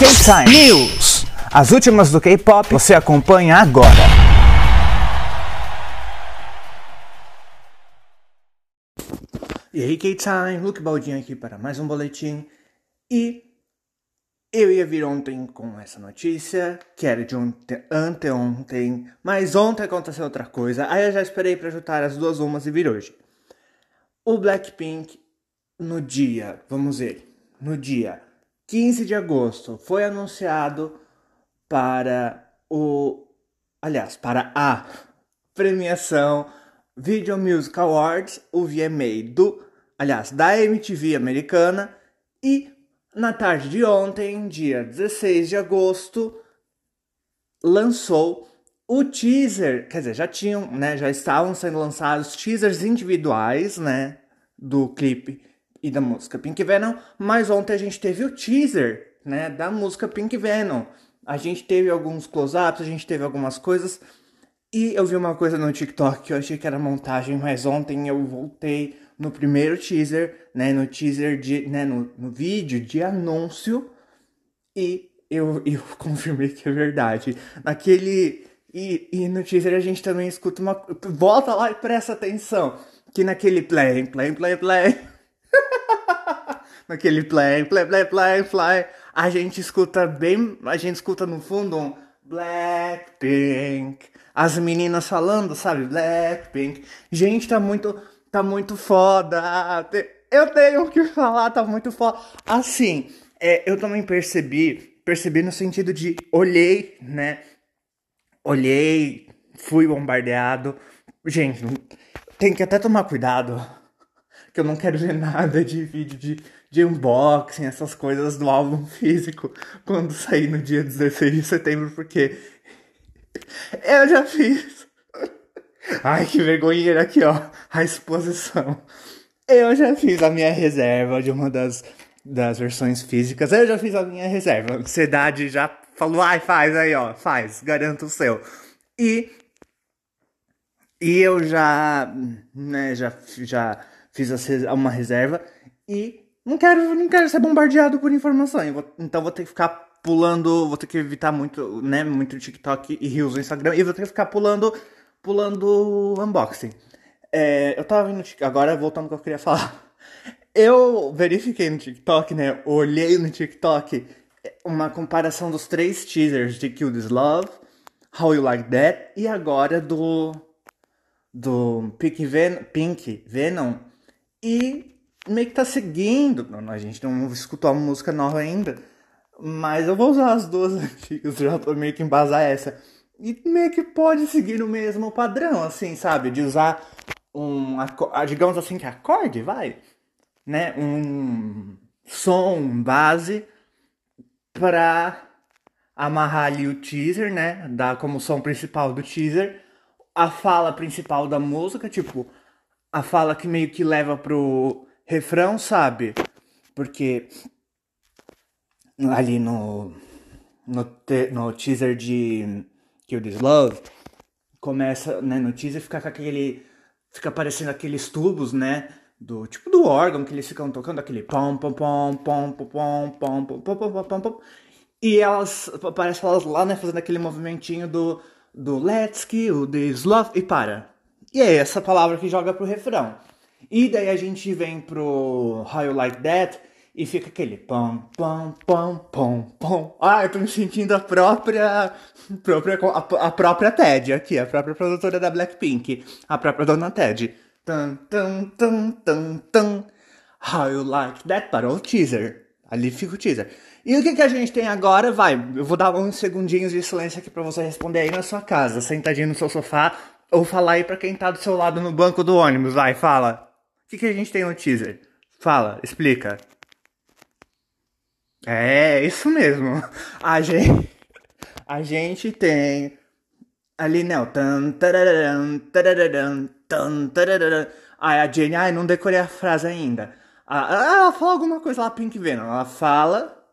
K-Time News. As últimas do K-pop você acompanha agora. E aí, K-Time, Luke Baldinho aqui para mais um boletim. E eu ia vir ontem com essa notícia, que era de ontem, anteontem, mas ontem aconteceu outra coisa. Aí eu já esperei para juntar as duas umas e vir hoje. O Blackpink, no dia, vamos ver, no dia 15 de agosto, foi anunciado para o. Aliás, para a premiação Video Music Awards, o VMA do. Aliás, da MTV americana. E na tarde de ontem, dia 16 de agosto, lançou o teaser, quer dizer, já tinham, né, já estavam sendo lançados teasers individuais, né, do clipe e da música Pink Venom, mas ontem a gente teve o teaser, né, da música Pink Venom. A gente teve alguns close-ups, a gente teve algumas coisas, e eu vi uma coisa no TikTok que eu achei que era montagem, mas ontem eu voltei no primeiro teaser, né, no teaser de, né, no, no vídeo de anúncio, e eu, eu confirmei que é verdade. Naquele e, e no teaser a gente também escuta uma. Volta lá e presta atenção. Que naquele play, play, play, play. Naquele play, play, play, play, play. A gente escuta bem. A gente escuta no fundo um Blackpink. As meninas falando, sabe? Blackpink. Gente, tá muito. Tá muito foda. Eu tenho que falar, tá muito foda. Assim, é, eu também percebi. Percebi no sentido de olhei, né? olhei, fui bombardeado. Gente, tem que até tomar cuidado, que eu não quero ver nada de vídeo de, de unboxing, essas coisas do álbum físico, quando sair no dia 16 de setembro, porque eu já fiz. Ai, que vergonha aqui, ó, a exposição. Eu já fiz a minha reserva de uma das, das versões físicas. Eu já fiz a minha reserva. A ansiedade já Falou, ai, faz aí, ó, faz, garanto o seu. E, e eu já, né, já, já fiz uma reserva e não quero, não quero ser bombardeado por informação. Vou, então vou ter que ficar pulando, vou ter que evitar muito, né, muito TikTok e Reels no Instagram e vou ter que ficar pulando, pulando unboxing. É, eu tava vendo, agora voltando ao que eu queria falar. Eu verifiquei no TikTok, né, olhei no TikTok uma comparação dos três teasers de Kill This Love, How You Like That e agora do do Pink, Ven Pink Venom e meio que tá seguindo. A gente não escutou a música nova ainda, mas eu vou usar as duas antigas, já tô meio que embasar essa. E meio que pode seguir o mesmo padrão, assim, sabe? De usar um, digamos assim, que acorde, vai, né? Um som base para amarrar ali o teaser, né? Dar como som principal do teaser a fala principal da música, tipo, a fala que meio que leva pro refrão, sabe? Porque ali no no, te, no teaser de Kill This Love começa, né, no teaser fica com aquele fica aparecendo aqueles tubos, né? do tipo do órgão que eles ficam tocando aquele pom pom pom pom pom pom pom pom pom pom pom pom e elas aparecem elas lá né fazendo aquele movimentinho do do let's kill this love e para e é essa palavra que joga pro refrão e daí a gente vem pro How You Like That e fica aquele pom pom pom pom pom ah eu tô me sentindo a própria própria a, a própria Ted aqui a própria produtora da Blackpink a própria dona Ted Tum, tum, tum, tum, tum. How you like that? Para o teaser. Ali fica o teaser. E o que, que a gente tem agora? Vai, eu vou dar uns segundinhos de silêncio aqui para você responder aí na sua casa, sentadinho no seu sofá, ou falar aí para quem tá do seu lado no banco do ônibus. Vai, fala. O que, que a gente tem no teaser? Fala, explica. É, isso mesmo. A gente, a gente tem ali, né? Tan, tararam, tararam, tan, tararam. Aí a Jenny, ai, não decorei a frase ainda. Ah, ela fala alguma coisa lá, Pink Venom. Ela fala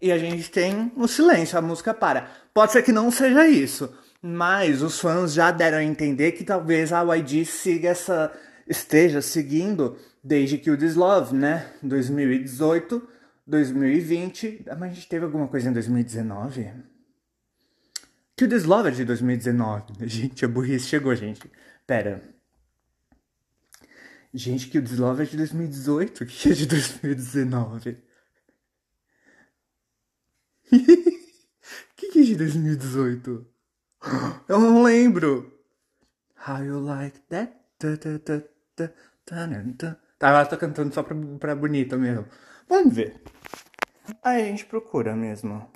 e a gente tem o silêncio, a música para. Pode ser que não seja isso, mas os fãs já deram a entender que talvez a YG siga essa, esteja seguindo desde que o This Love, né? 2018, 2020. Ah, mas a gente teve alguma coisa em 2019? Que o Deslove é de 2019. Gente, a burrice chegou, gente. Pera. Gente, que o Deslove é de 2018. Que é de 2019? que que é de 2018? Eu não lembro. How you like that? Ta, ta, ta, ta. Tá, ela tá cantando só pra, pra bonita mesmo. Vamos ver. Aí a gente procura mesmo.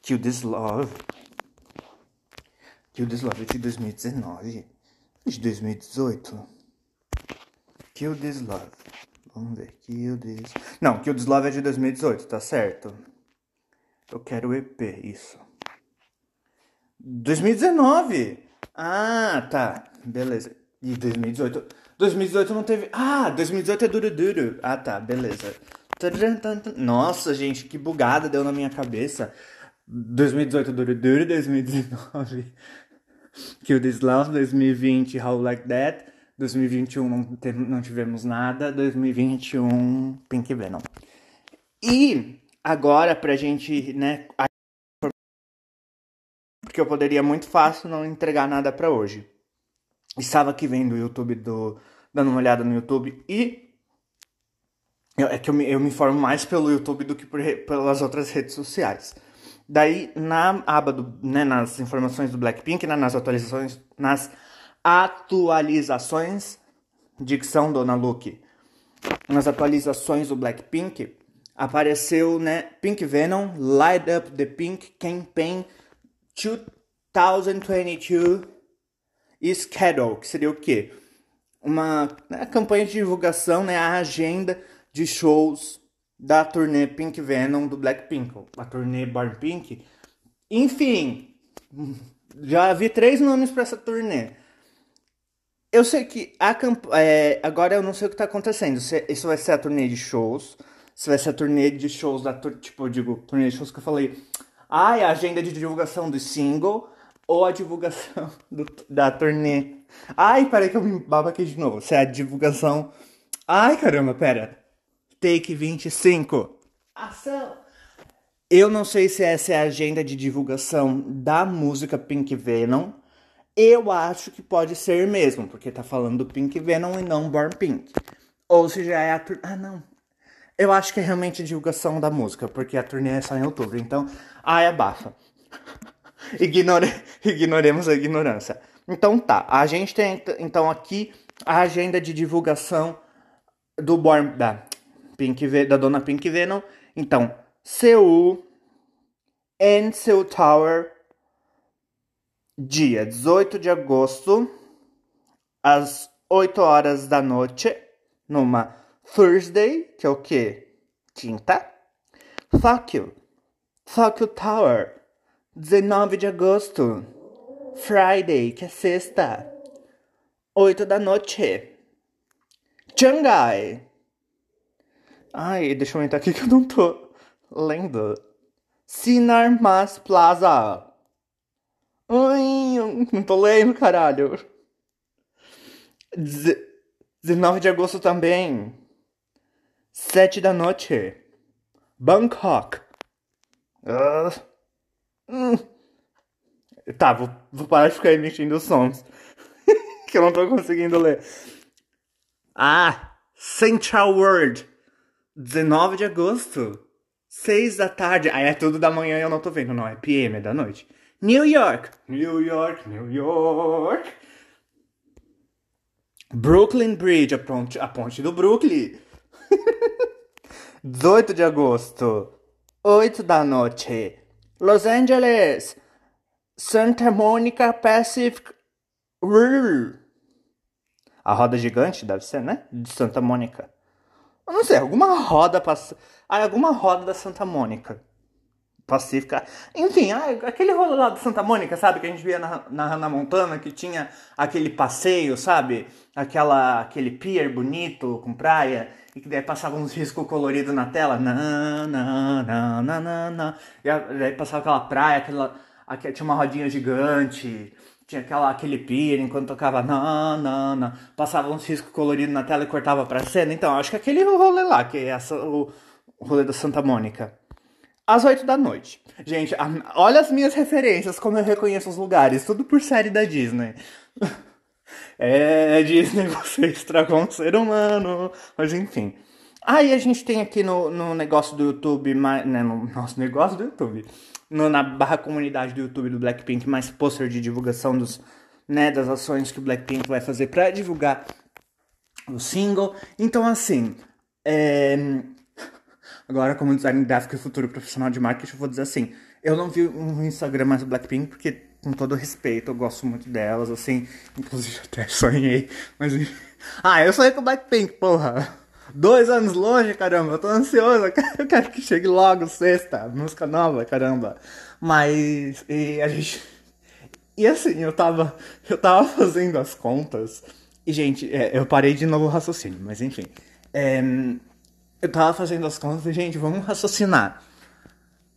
Kill This Love. Kill This Love é de 2019. De 2018. Kill This Love. Vamos ver. Kill This. Não, Kill This Love é de 2018, tá certo. Eu quero o EP, isso. 2019! Ah, tá. Beleza. E 2018. 2018 não teve. Ah, 2018 é duro duro. Ah, tá. Beleza. Nossa, gente, que bugada deu na minha cabeça. 2018 duro duro, 2019 Kill This Love, 2020 How Like That, 2021 não, não tivemos nada, 2021 Pink Venom. E agora pra gente, né, porque eu poderia muito fácil não entregar nada para hoje. Estava aqui vendo o YouTube do dando uma olhada no YouTube e eu, é que eu me, eu me informo mais pelo YouTube do que por, pelas outras redes sociais. Daí na aba do, né, nas informações do Blackpink, né, nas atualizações, nas atualizações dicção Dona Luke, nas atualizações do Blackpink apareceu, né, Pink Venom, Light Up the Pink Campaign 2022 Schedule, que seria o quê? Uma né, campanha de divulgação, né, a agenda de shows da turnê Pink Venom do Blackpink, a turnê Born Pink. Enfim, já vi três nomes para essa turnê. Eu sei que a camp... É, agora eu não sei o que tá acontecendo. Se isso vai ser a turnê de shows, se vai ser a turnê de shows da tipo, eu digo, turnê de shows que eu falei ah, é a agenda de divulgação do single ou a divulgação do, da turnê. Ai, peraí que eu me babo aqui de novo. Se é a divulgação. Ai, caramba, pera. Take 25. Ação! Eu não sei se essa é a agenda de divulgação da música Pink Venom. Eu acho que pode ser mesmo, porque tá falando do Pink Venom e não Born Pink. Ou se já é a. Ah, não. Eu acho que é realmente a divulgação da música, porque a turnê é só em outubro. Então, ai, abafa. Ignore... Ignoremos a ignorância. Então tá, a gente tem então aqui a agenda de divulgação do Born da Pink da dona Pink Venom. Então, Seul and Seul Tower dia 18 de agosto às 8 horas da noite numa Thursday, que é o quê? Quinta. Fuck you. Fuck you Tower. 19 de agosto. Friday, que é sexta. 8 da noite. Shanghai. Ai, deixa eu entrar aqui que eu não tô lendo. Sinar Mas Plaza. Ai, não tô lendo, caralho. 19 de agosto também. Sete da noite. Bangkok. Uh, hum. Tá, vou, vou parar de ficar emitindo sons. que eu não tô conseguindo ler. Ah, Central World. 19 de agosto. 6 da tarde. Ah, é tudo da manhã e eu não tô vendo, não. É PM, é da noite. New York. New York, New York. Brooklyn Bridge, a ponte, a ponte do Brooklyn. 18 de agosto, 8 da noite. Los Angeles, Santa Monica Pacific River. A roda gigante deve ser, né? De Santa Mônica. Eu não sei, alguma roda passa. Ah, alguma roda da Santa Mônica. Pacífica. Enfim, aquele rolo lá de Santa Mônica, sabe? Que a gente via na, na Montana, que tinha aquele passeio, sabe? Aquela, aquele pier bonito com praia, e que daí passava uns riscos coloridos na tela. Na, na, na, na, na, na. E daí passava aquela praia, aquela, aquela, tinha uma rodinha gigante, tinha aquela, aquele pier enquanto tocava na, na, na. Passava uns riscos coloridos na tela e cortava pra cena. Então, acho que aquele rolê lá, que é essa, o, rolê da Santa Mônica. Às 8 da noite. Gente, olha as minhas referências, como eu reconheço os lugares. Tudo por série da Disney. é, Disney, você estragou um ser humano. Mas enfim. Aí a gente tem aqui no, no negócio do YouTube, né, no nosso negócio do YouTube, no, na barra comunidade do YouTube do Blackpink, mais pôster de divulgação dos, né, das ações que o Blackpink vai fazer para divulgar o single. Então, assim, é... agora como design gráfico e futuro profissional de marketing, eu vou dizer assim, eu não vi um Instagram mais do Blackpink porque, com todo respeito, eu gosto muito delas, assim, inclusive até sonhei, mas... ah, eu sonhei com Blackpink, porra! Dois anos longe, caramba, eu tô ansioso, eu quero que chegue logo sexta, música nova, caramba. Mas e a gente. E assim, eu tava. Eu tava fazendo as contas. E, gente, é, eu parei de novo o raciocínio, mas enfim. É, eu tava fazendo as contas e, gente, vamos raciocinar.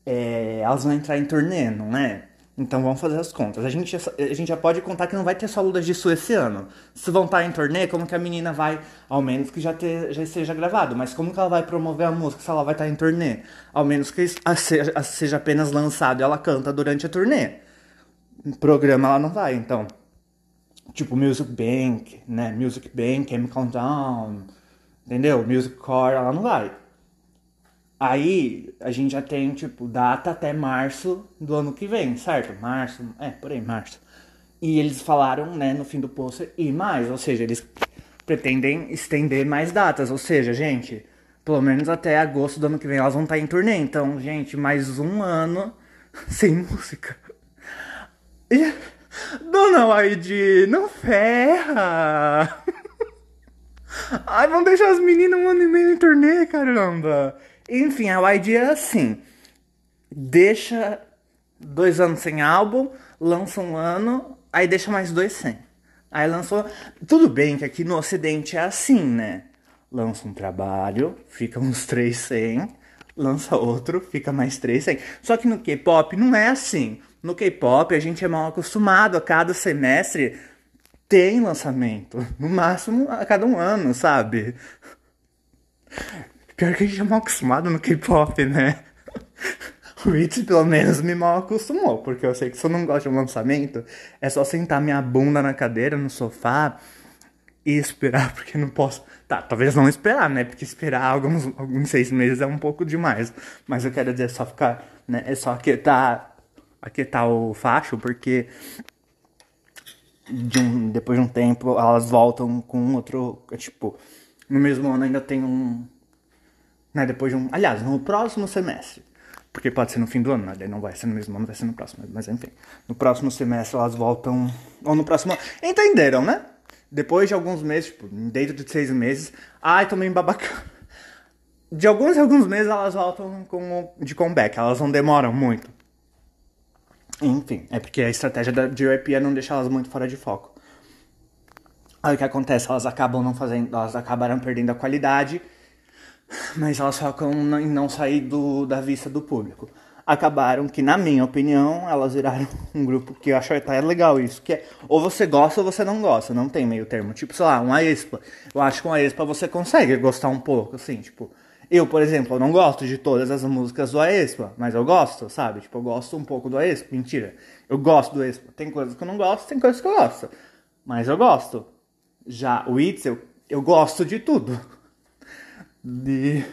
É, elas vão entrar em turnê, não é? Então vamos fazer as contas. A gente, a gente já pode contar que não vai ter só Ludas de Sul esse ano. Se vão estar em turnê, como que a menina vai, ao menos que já, ter, já gravado, mas como que ela vai promover a música se ela vai estar em turnê? Ao menos que seja, seja apenas lançado e ela canta durante a turnê. Programa ela não vai, então. Tipo Music Bank, né? Music Bank, M Countdown, entendeu? Music Core, ela não vai. Aí a gente já tem, tipo, data até março do ano que vem, certo? Março, é, por aí, março. E eles falaram, né, no fim do pôster, e mais, ou seja, eles pretendem estender mais datas, ou seja, gente, pelo menos até agosto do ano que vem elas vão estar em turnê. Então, gente, mais um ano sem música. E, Dona Waide, não ferra! Ai, vão deixar as meninas um ano e meio em turnê, caramba! Enfim, a YG é assim: deixa dois anos sem álbum, lança um ano, aí deixa mais dois sem. Aí lançou. Tudo bem que aqui no Ocidente é assim, né? Lança um trabalho, fica uns três sem, lança outro, fica mais três sem. Só que no K-pop não é assim. No K-pop a gente é mal acostumado a cada semestre tem lançamento. No máximo a cada um ano, sabe? Pior que a gente é mal acostumado no K-pop, né? O Itzy pelo menos me mal acostumou, porque eu sei que se eu não gosto de um lançamento, é só sentar minha bunda na cadeira, no sofá e esperar, porque não posso. Tá, talvez não esperar, né? Porque esperar alguns, alguns seis meses é um pouco demais. Mas eu quero dizer, é só ficar, né? É só aquietar, aquietar o facho, porque de um, depois de um tempo elas voltam com outro. Tipo, no mesmo ano ainda tem um né? Depois de um. Aliás, no próximo semestre. Porque pode ser no fim do ano, né? Não vai ser no mesmo ano, vai ser no próximo. Mas enfim. No próximo semestre elas voltam. Ou no próximo. Entenderam, né? Depois de alguns meses, tipo, dentro de seis meses. Ai, tô meio babaca. De alguns alguns meses elas voltam com, de comeback. Elas não demoram muito. Enfim, é porque a estratégia da JYP é não deixar elas muito fora de foco. Aí o que acontece? Elas acabam não fazendo. Elas acabaram perdendo a qualidade mas elas focam em não sair do, da vista do público. Acabaram que, na minha opinião, elas viraram um grupo que eu acho até legal isso, que é ou você gosta ou você não gosta, não tem meio termo. Tipo, sei lá, uma Expa. Eu acho que uma Expa você consegue gostar um pouco, assim, tipo... Eu, por exemplo, não gosto de todas as músicas do Aespa, mas eu gosto, sabe? Tipo, eu gosto um pouco do Aespa. Mentira. Eu gosto do Aespa. Tem coisas que eu não gosto, tem coisas que eu gosto. Mas eu gosto. Já o Itzel, eu gosto de tudo de.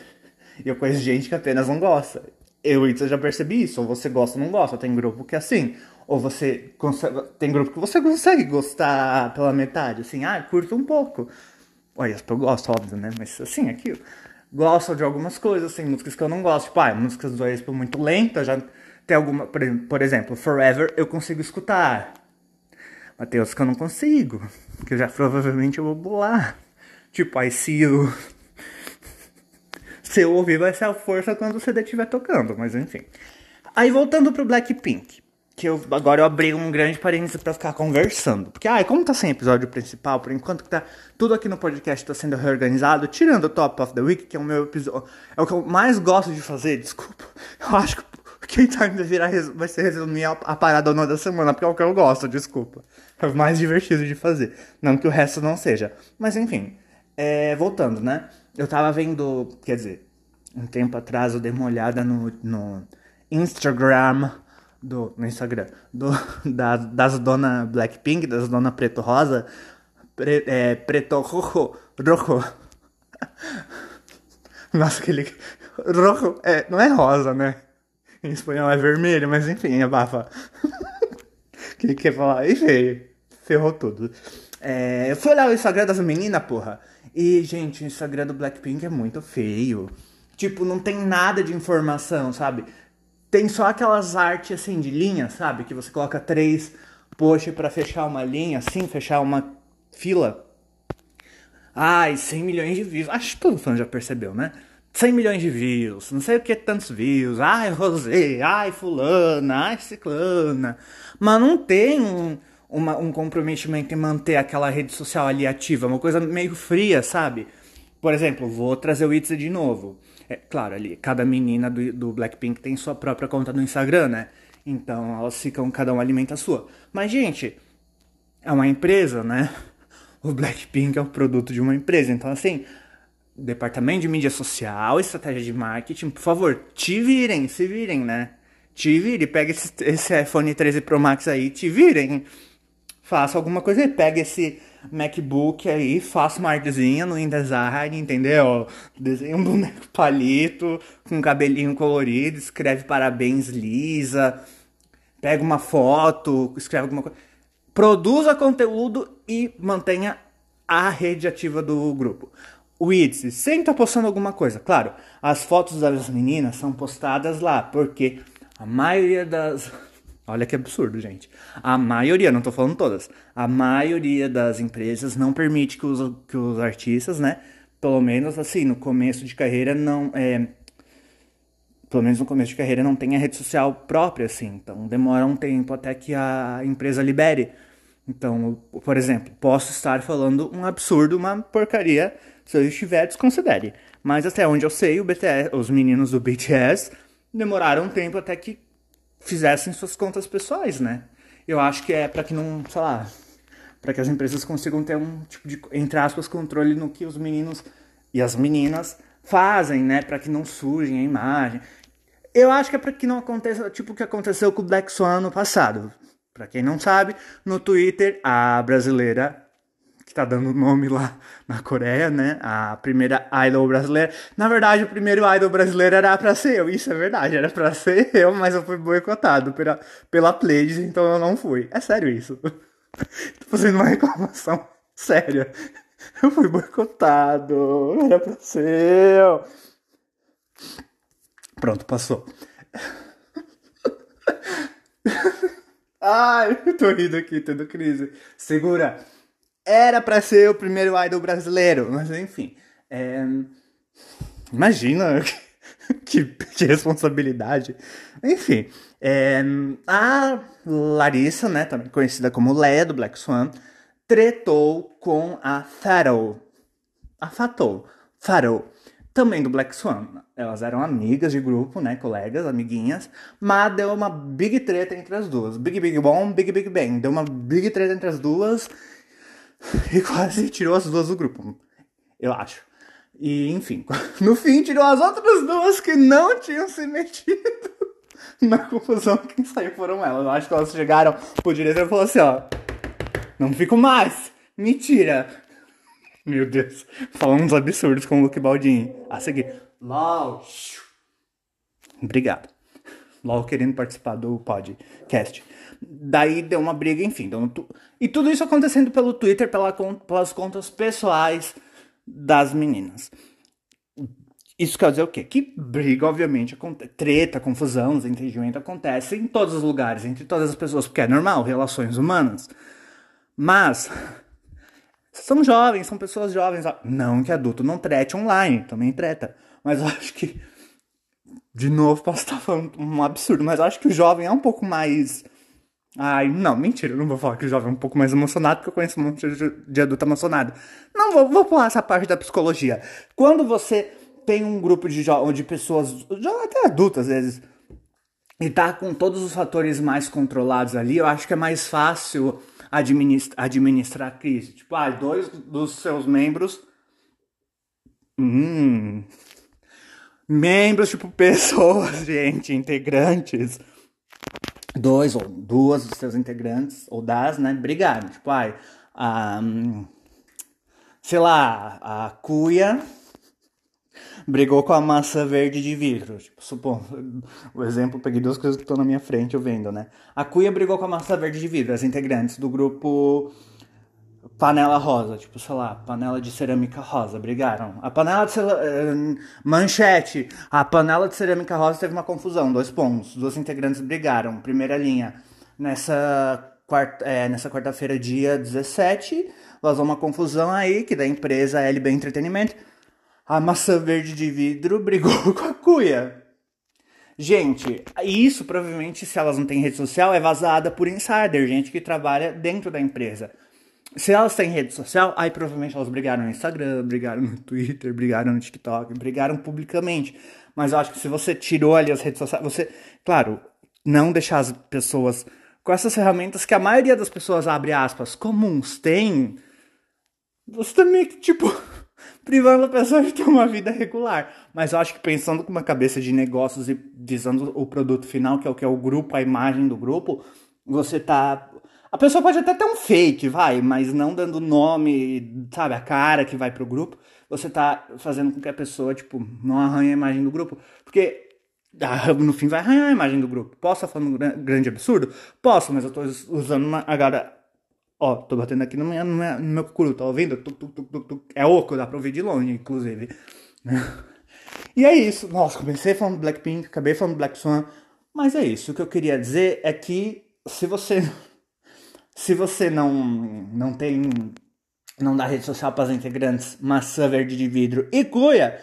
E eu conheço gente que apenas não gosta. Eu já percebi isso. Ou você gosta ou não gosta. Tem grupo que é assim. Ou você consegue. Tem grupo que você consegue gostar pela metade. Assim, ah, curto um pouco. Olha, eu gosto, óbvio, né? Mas assim, aquilo. Gosto de algumas coisas, assim, músicas que eu não gosto. Tipo, ah, músicas do Expo muito lenta. Já tem alguma. Por exemplo, Forever eu consigo escutar. Mas tem outros que eu não consigo. Que já provavelmente eu vou pular. Tipo, I See You você ouvir vai ser a força quando o CD estiver tocando, mas enfim. Aí voltando pro Blackpink, que eu agora eu abri um grande parênteses para ficar conversando. Porque, ah, como tá sem episódio principal, por enquanto que tá tudo aqui no podcast tá sendo reorganizado, tirando o Top of the Week, que é o meu episódio, é o que eu mais gosto de fazer, desculpa. Eu acho que quem tá virar, vai ser resumir a, a parada ou da semana, porque é o que eu gosto, desculpa. É o mais divertido de fazer. Não que o resto não seja. Mas enfim, é, voltando, né? Eu tava vendo, quer dizer, um tempo atrás eu dei uma olhada no, no Instagram do no Instagram do das, das dona Blackpink, das dona Preto Rosa, pre, é, Preto Rojo, Rojo. Nossa, aquele rojo, é, não é rosa, né? Em espanhol é vermelho, mas enfim, abafa. que ele quer falar? E veio. Ferrou tudo. É, eu fui olhar o Instagram das meninas, porra. E, gente, o Instagram do Blackpink é muito feio. Tipo, não tem nada de informação, sabe? Tem só aquelas artes assim de linha, sabe? Que você coloca três posts para fechar uma linha, assim, fechar uma fila. Ai, 100 milhões de views. Acho que todo fã já percebeu, né? 100 milhões de views, não sei o que tantos views. Ai, Rosé, ai, fulana, ai, ciclana. Mas não tem um, uma, um comprometimento em manter aquela rede social ali ativa. Uma coisa meio fria, sabe? Por exemplo, vou trazer o Itzy de novo. É, claro, ali, cada menina do, do Blackpink tem sua própria conta no Instagram, né? Então elas ficam, cada um alimenta a sua. Mas, gente, é uma empresa, né? O Blackpink é o produto de uma empresa. Então, assim, departamento de mídia social, estratégia de marketing, por favor, te virem, se virem, né? Te virem, pega esse, esse iPhone 13 Pro Max aí, te virem. Faça alguma coisa aí, pega esse MacBook aí, faça uma artezinha no InDesign, entendeu? Desenha um boneco palito com cabelinho colorido, escreve parabéns Lisa, pega uma foto, escreve alguma coisa. Produza conteúdo e mantenha a rede ativa do grupo. O IDS sempre tá postando alguma coisa. Claro, as fotos das meninas são postadas lá, porque a maioria das. Olha que absurdo, gente. A maioria, não tô falando todas, a maioria das empresas não permite que os, que os artistas, né? Pelo menos assim, no começo de carreira, não. É, pelo menos no começo de carreira, não tenha rede social própria, assim. Então demora um tempo até que a empresa libere. Então, por exemplo, posso estar falando um absurdo, uma porcaria se eu estiver, desconsidere. Mas até onde eu sei, BTS, os meninos do BTS demoraram um tempo até que fizessem suas contas pessoais, né? Eu acho que é para que não, sei lá, para que as empresas consigam ter um tipo de, entre aspas, controle no que os meninos e as meninas fazem, né? Para que não sujem a imagem. Eu acho que é para que não aconteça, tipo o que aconteceu com o Black Swan no passado. Para quem não sabe, no Twitter, a brasileira que tá dando nome lá na Coreia, né? A primeira idol brasileira. Na verdade, o primeiro idol brasileiro era pra ser eu. Isso é verdade, era pra ser eu, mas eu fui boicotado pela, pela Pleiades, então eu não fui. É sério isso. Tô fazendo uma reclamação séria. Eu fui boicotado. Era pra ser eu. Pronto, passou. Ai, eu tô rindo aqui, tendo crise. Segura. Era para ser o primeiro idol brasileiro, mas enfim. É... Imagina que, que, responsabilidade. Enfim, é... a Larissa, né, também conhecida como Leia do Black Swan, tretou com a Fatal. A Fatal. Fatal. Também do Black Swan. Elas eram amigas de grupo, né? Colegas, amiguinhas. Mas deu uma big treta entre as duas. Big Big Bom, Big Big Bang. Deu uma big treta entre as duas. e quase tirou as duas do grupo, eu acho. E enfim, no fim tirou as outras duas que não tinham se metido na confusão. Quem saiu foram elas. Eu acho que elas chegaram pro diretor e falaram assim: ó, não fico mais, mentira. Meu Deus, falando uns absurdos com o Luke Baldini. A seguir, LOL. Obrigado. LOL querendo participar do podcast. Daí deu uma briga, enfim. Tu... E tudo isso acontecendo pelo Twitter, pela, pelas contas pessoais das meninas. Isso quer dizer o quê? Que briga, obviamente, treta, confusão, desentendimento acontece em todos os lugares, entre todas as pessoas, porque é normal, relações humanas. Mas são jovens, são pessoas jovens. Não que adulto não trete online, também treta. Mas eu acho que, de novo, posso estar falando um absurdo, mas acho que o jovem é um pouco mais Ai, não, mentira, não vou falar que o jovem é um pouco mais emocionado, porque eu conheço um monte de, adulto emocionado. Não, vou, vou pular essa parte da psicologia. Quando você tem um grupo de, de pessoas, até adultas às vezes, e tá com todos os fatores mais controlados ali, eu acho que é mais fácil administrar, administrar a crise. Tipo, ah, dois dos seus membros. Hum. Membros, tipo, pessoas, gente, integrantes, dois ou duas dos seus integrantes, ou das, né, brigaram. Tipo, ai, a, sei lá, a cuia brigou com a massa verde de vidro. Tipo, supondo, o exemplo, peguei duas coisas que estão na minha frente eu vendo, né? A cuia brigou com a massa verde de vidro, as integrantes do grupo panela rosa, tipo, sei lá, panela de cerâmica rosa, brigaram. A panela de uh, manchete, a panela de cerâmica rosa teve uma confusão, dois pontos, duas integrantes brigaram, primeira linha. Nessa quarta, é, nessa quarta-feira, dia 17, vazou uma confusão aí, que da empresa LB Entretenimento, a maçã verde de vidro brigou com a cuia. Gente, isso provavelmente, se elas não têm rede social, é vazada por insider, gente que trabalha dentro da empresa. Se elas têm rede social, aí provavelmente elas brigaram no Instagram, brigaram no Twitter, brigaram no TikTok, brigaram publicamente. Mas eu acho que se você tirou ali as redes sociais, você, claro, não deixar as pessoas com essas ferramentas que a maioria das pessoas, abre aspas, comuns tem, você também, tipo, privando a pessoa de ter uma vida regular. Mas eu acho que pensando com uma cabeça de negócios e visando o produto final, que é o que é o grupo, a imagem do grupo, você tá a pessoa pode até ter um fake, vai, mas não dando nome, sabe, a cara que vai pro grupo. Você tá fazendo com que a pessoa, tipo, não arranhe a imagem do grupo. Porque ah, no fim vai arranhar a imagem do grupo. Posso estar falando um grande absurdo? Posso, mas eu tô usando uma. Agora, ó, tô batendo aqui no meu, no meu, no meu tá ouvindo? É oco, dá pra ouvir de longe, inclusive. E é isso. Nossa, comecei falando Blackpink, acabei falando Black Swan. Mas é isso. O que eu queria dizer é que se você se você não, não tem. não dá rede social para os integrantes, maçã verde de vidro e cuia,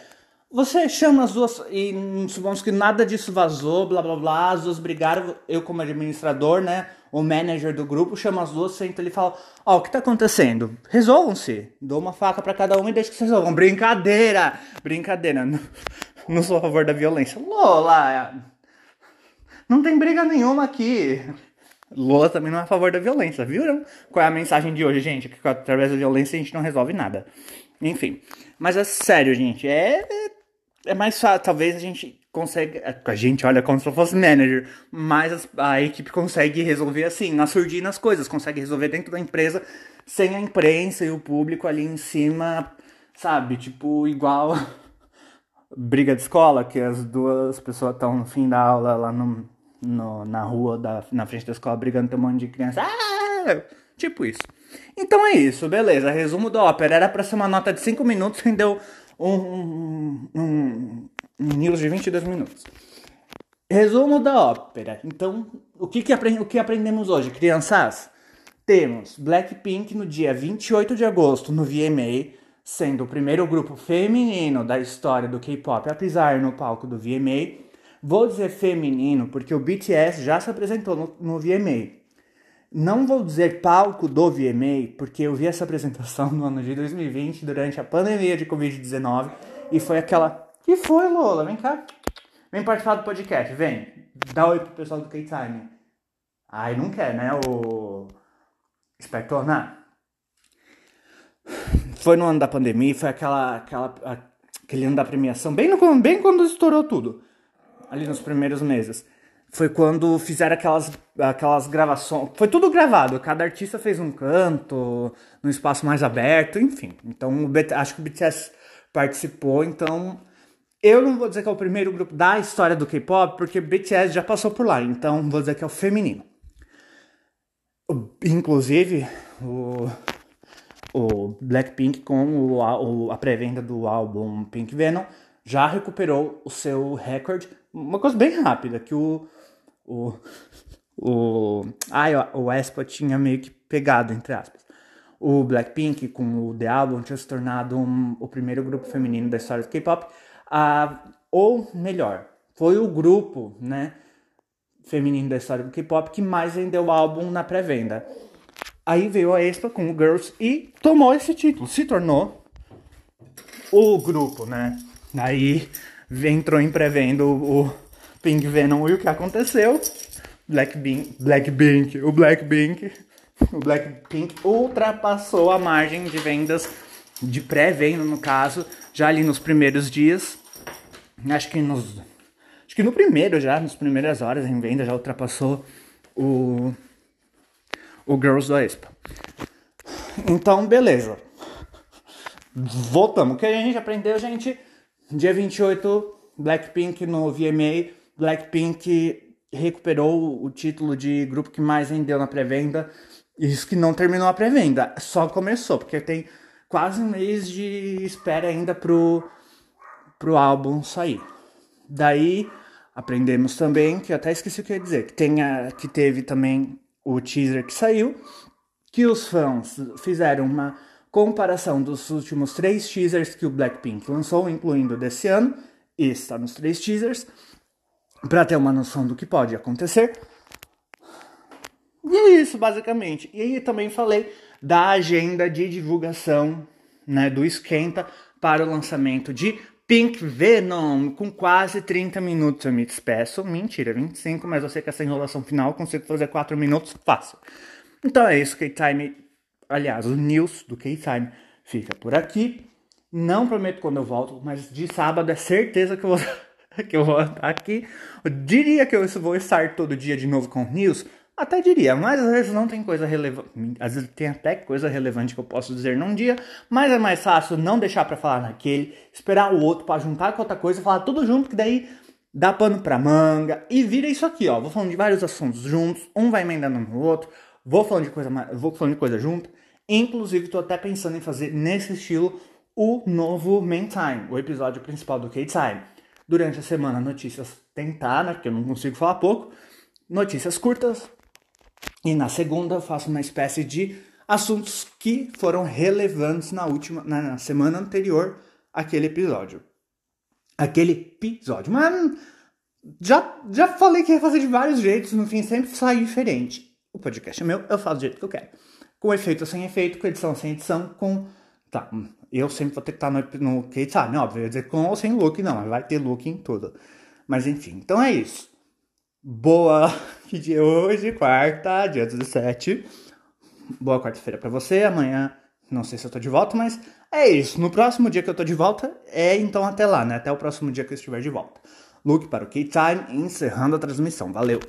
você chama as duas. E supomos que nada disso vazou, blá blá blá, as duas brigaram. Eu, como administrador, né? O manager do grupo chama as duas, senta ali e fala: Ó, oh, o que tá acontecendo? Resolvam-se. Dou uma faca para cada uma e deixa que vocês resolvam. Brincadeira! Brincadeira. Não, não sou a favor da violência. Lola! Não tem briga nenhuma aqui. Lula também não é a favor da violência, viram? Qual é a mensagem de hoje, gente? Que através da violência a gente não resolve nada. Enfim. Mas é sério, gente. É, é, é mais fácil. Talvez a gente consegue. É, a gente olha como se fosse manager. Mas a, a equipe consegue resolver assim, na surdina as coisas. Consegue resolver dentro da empresa sem a imprensa e o público ali em cima, sabe? Tipo, igual briga de escola, que as duas pessoas estão no fim da aula lá no no, na rua, da, na frente da escola, brigando com um monte de criança. Ah! Tipo isso. Então é isso, beleza. Resumo da ópera. Era pra ser uma nota de 5 minutos, rendeu um, um, um, um news de 22 minutos. Resumo da ópera. Então, o que, que, aprend o que aprendemos hoje, crianças? Temos Blackpink no dia 28 de agosto no VMA, sendo o primeiro grupo feminino da história do K-pop a pisar no palco do VMA Vou dizer feminino porque o BTS já se apresentou no, no VMA. Não vou dizer palco do VMA porque eu vi essa apresentação no ano de 2020 durante a pandemia de Covid-19 e foi aquela. Que foi, Lola? Vem cá. Vem participar do podcast, vem. Dá oi pro pessoal do K-Time. Ai, não quer, né? O. Espero tornar. Foi no ano da pandemia, foi aquela, aquela, aquele ano da premiação, bem, no, bem quando estourou tudo ali nos primeiros meses. Foi quando fizeram aquelas, aquelas gravações. Foi tudo gravado, cada artista fez um canto, num espaço mais aberto, enfim. Então acho que o BTS participou, então. Eu não vou dizer que é o primeiro grupo da história do K-pop, porque BTS já passou por lá, então vou dizer que é o feminino. Inclusive, o, o Blackpink com o, a pré-venda do álbum Pink Venom já recuperou o seu recorde uma coisa bem rápida, que o. O. O. Ai, o Espa tinha meio que pegado, entre aspas. O Blackpink com o The Album tinha se tornado um, o primeiro grupo feminino da história do K-pop. Uh, ou melhor, foi o grupo, né? Feminino da história do K-pop que mais vendeu o álbum na pré-venda. Aí veio a Expa com o Girls e tomou esse título, se tornou o grupo, né? Aí entrou em pré-venda o, Pink Venom e o que aconteceu? Blackpink, Blackpink, o Blackpink, o Blackpink ultrapassou a margem de vendas de pré-venda no caso, já ali nos primeiros dias Acho que nos. Acho que no primeiro já, nas primeiras horas em venda, já ultrapassou o. O Girls do Expo. Então, beleza. Voltamos. O que a gente aprendeu, gente? Dia 28, Blackpink no VMA. Blackpink recuperou o título de grupo que mais vendeu na pré-venda. Isso que não terminou a pré-venda, só começou, porque tem quase um mês de espera ainda pro, pro álbum sair. Daí aprendemos também, que eu até esqueci o que eu ia dizer, que, tem a, que teve também o teaser que saiu, que os fãs fizeram uma comparação dos últimos três teasers que o Blackpink lançou, incluindo desse ano, e está nos três teasers, para ter uma noção do que pode acontecer. E é isso, basicamente. E aí também falei da agenda de divulgação né, do Esquenta para o lançamento de Pink Venom, com quase 30 minutos. Eu me despeço. Mentira, 25, mas eu sei que essa enrolação final consigo fazer 4 minutos fácil. Então é isso, K-Time Aliás, o news do K-Time fica por aqui. Não prometo quando eu volto, mas de sábado é certeza que eu vou, que eu vou estar aqui. Eu diria que eu vou estar todo dia de novo com news. Até diria, mas às vezes não tem coisa relevante. Às vezes tem até coisa relevante que eu posso dizer num dia, mas é mais fácil não deixar para falar naquele, esperar o outro para juntar com outra coisa, falar tudo junto, que daí dá pano pra manga e vira isso aqui, ó. Vou falando de vários assuntos juntos, um vai emendando no outro, vou falando de coisa, vou falando de coisa junto. Inclusive, estou até pensando em fazer nesse estilo o novo Main Time, o episódio principal do K-Time. Durante a semana, notícias tentar, né? Porque eu não consigo falar pouco. Notícias curtas. E na segunda, eu faço uma espécie de assuntos que foram relevantes na última, na semana anterior àquele episódio. Aquele episódio. Mas já, já falei que ia fazer de vários jeitos, no fim sempre sai diferente. O podcast é meu, eu faço do jeito que eu quero com efeito sem efeito, com edição sem edição, com. Tá, eu sempre vou ter que estar no, no que sabe, óbvio, eu ia dizer com ou sem look, não, vai ter look em tudo. Mas enfim, então é isso. Boa que dia é hoje, quarta, dia 17. Boa quarta-feira para você, amanhã não sei se eu tô de volta, mas é isso. No próximo dia que eu tô de volta, é então até lá, né? Até o próximo dia que eu estiver de volta. Look para o K-Time, encerrando a transmissão. Valeu!